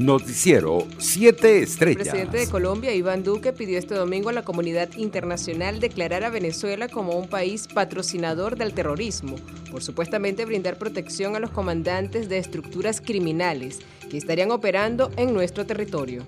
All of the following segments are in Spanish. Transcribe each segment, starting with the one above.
Noticiero 7 Estrellas. El presidente de Colombia, Iván Duque, pidió este domingo a la comunidad internacional declarar a Venezuela como un país patrocinador del terrorismo, por supuestamente brindar protección a los comandantes de estructuras criminales que estarían operando en nuestro territorio.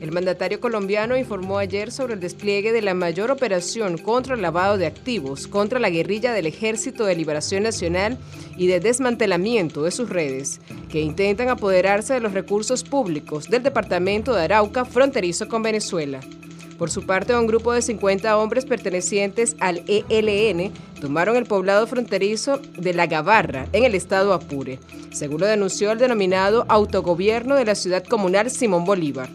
El mandatario colombiano informó ayer sobre el despliegue de la mayor operación contra el lavado de activos, contra la guerrilla del Ejército de Liberación Nacional y de desmantelamiento de sus redes, que intentan apoderarse de los recursos públicos del departamento de Arauca fronterizo con Venezuela. Por su parte, un grupo de 50 hombres pertenecientes al ELN tomaron el poblado fronterizo de La Gavarra, en el estado Apure, según lo denunció el denominado autogobierno de la ciudad comunal Simón Bolívar.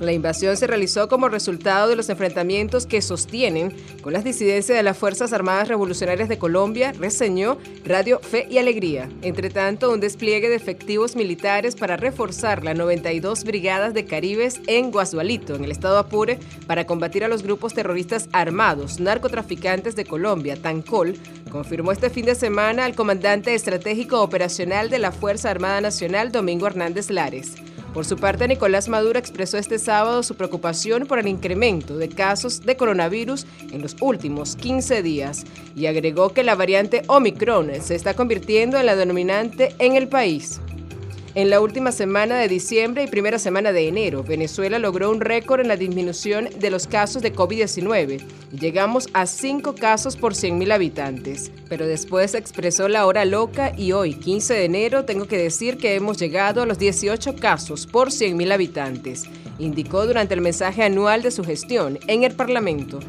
La invasión se realizó como resultado de los enfrentamientos que sostienen con las disidencias de las Fuerzas Armadas Revolucionarias de Colombia, reseñó Radio Fe y Alegría. Entre tanto, un despliegue de efectivos militares para reforzar las 92 brigadas de Caribes en Guasualito, en el estado Apure, para combatir a los grupos terroristas armados, narcotraficantes de Colombia, Tancol, confirmó este fin de semana al comandante estratégico operacional de la Fuerza Armada Nacional, Domingo Hernández Lares. Por su parte, Nicolás Maduro expresó este sábado su preocupación por el incremento de casos de coronavirus en los últimos 15 días y agregó que la variante Omicron se está convirtiendo en la dominante en el país. En la última semana de diciembre y primera semana de enero, Venezuela logró un récord en la disminución de los casos de COVID-19 llegamos a 5 casos por 100.000 habitantes. Pero después expresó la hora loca y hoy, 15 de enero, tengo que decir que hemos llegado a los 18 casos por 100.000 habitantes, indicó durante el mensaje anual de su gestión en el Parlamento.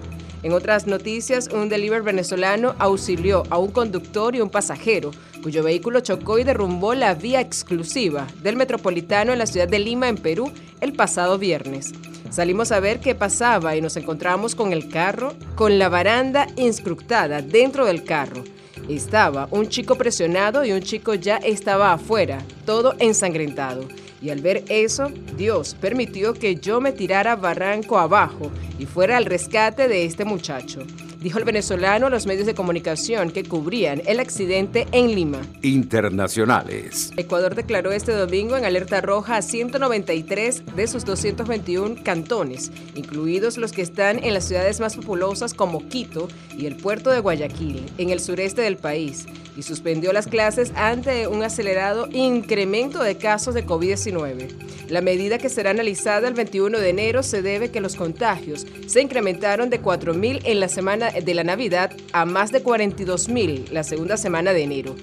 En otras noticias, un delivery venezolano auxilió a un conductor y un pasajero, cuyo vehículo chocó y derrumbó la vía exclusiva del metropolitano en la ciudad de Lima, en Perú, el pasado viernes. Salimos a ver qué pasaba y nos encontramos con el carro, con la baranda inscrutada dentro del carro. Estaba un chico presionado y un chico ya estaba afuera, todo ensangrentado. Y al ver eso, Dios permitió que yo me tirara barranco abajo y fuera al rescate de este muchacho dijo el venezolano a los medios de comunicación que cubrían el accidente en Lima. Internacionales. Ecuador declaró este domingo en alerta roja a 193 de sus 221 cantones, incluidos los que están en las ciudades más populosas como Quito y el puerto de Guayaquil, en el sureste del país, y suspendió las clases ante un acelerado incremento de casos de COVID-19. La medida que será analizada el 21 de enero se debe que los contagios se incrementaron de 4.000 en la semana de la Navidad a más de 42.000 la segunda semana de enero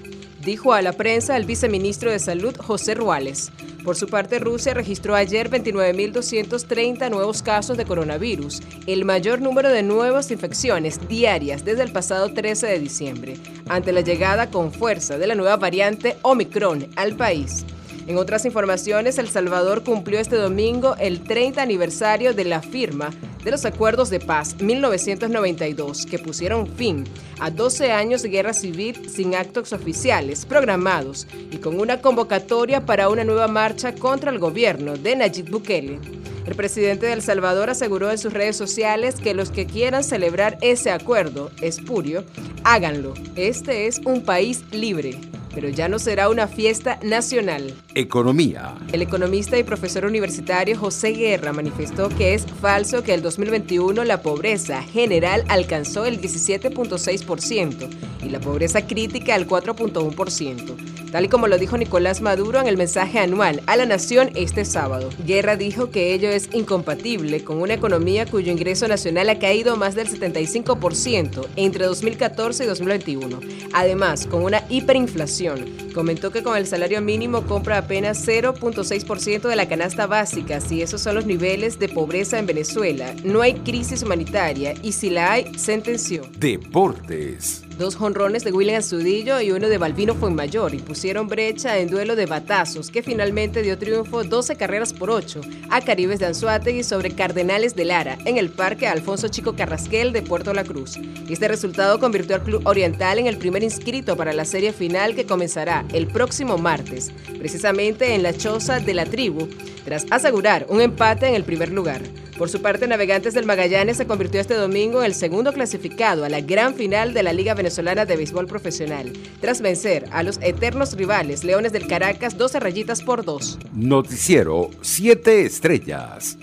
dijo a la prensa el viceministro de Salud José Ruales. Por su parte, Rusia registró ayer 29.230 nuevos casos de coronavirus, el mayor número de nuevas infecciones diarias desde el pasado 13 de diciembre, ante la llegada con fuerza de la nueva variante Omicron al país. En otras informaciones, El Salvador cumplió este domingo el 30 aniversario de la firma de los Acuerdos de Paz 1992, que pusieron fin a 12 años de guerra civil sin actos oficiales programados y con una convocatoria para una nueva marcha contra el gobierno de Nayib Bukele. El presidente de El Salvador aseguró en sus redes sociales que los que quieran celebrar ese acuerdo espurio, háganlo. Este es un país libre pero ya no será una fiesta nacional. Economía. El economista y profesor universitario José Guerra manifestó que es falso que el 2021 la pobreza general alcanzó el 17.6% y la pobreza crítica el 4.1%, tal y como lo dijo Nicolás Maduro en el mensaje anual a la nación este sábado. Guerra dijo que ello es incompatible con una economía cuyo ingreso nacional ha caído más del 75% entre 2014 y 2021, además con una hiperinflación Comentó que con el salario mínimo compra apenas 0.6% de la canasta básica, si esos son los niveles de pobreza en Venezuela. No hay crisis humanitaria y si la hay, sentenció. Deportes. Dos jonrones de William Azudillo y uno de Balvino Fuenmayor impusieron brecha en duelo de batazos que finalmente dio triunfo 12 carreras por 8 a Caribes de Anzuategui sobre Cardenales de Lara en el Parque Alfonso Chico Carrasquel de Puerto La Cruz. Este resultado convirtió al Club Oriental en el primer inscrito para la serie final que comenzará el próximo martes, precisamente en la choza de la tribu, tras asegurar un empate en el primer lugar. Por su parte, Navegantes del Magallanes se convirtió este domingo en el segundo clasificado a la gran final de la Liga Venezolana de Béisbol Profesional, tras vencer a los eternos rivales Leones del Caracas 12 rayitas por 2. Noticiero 7 estrellas.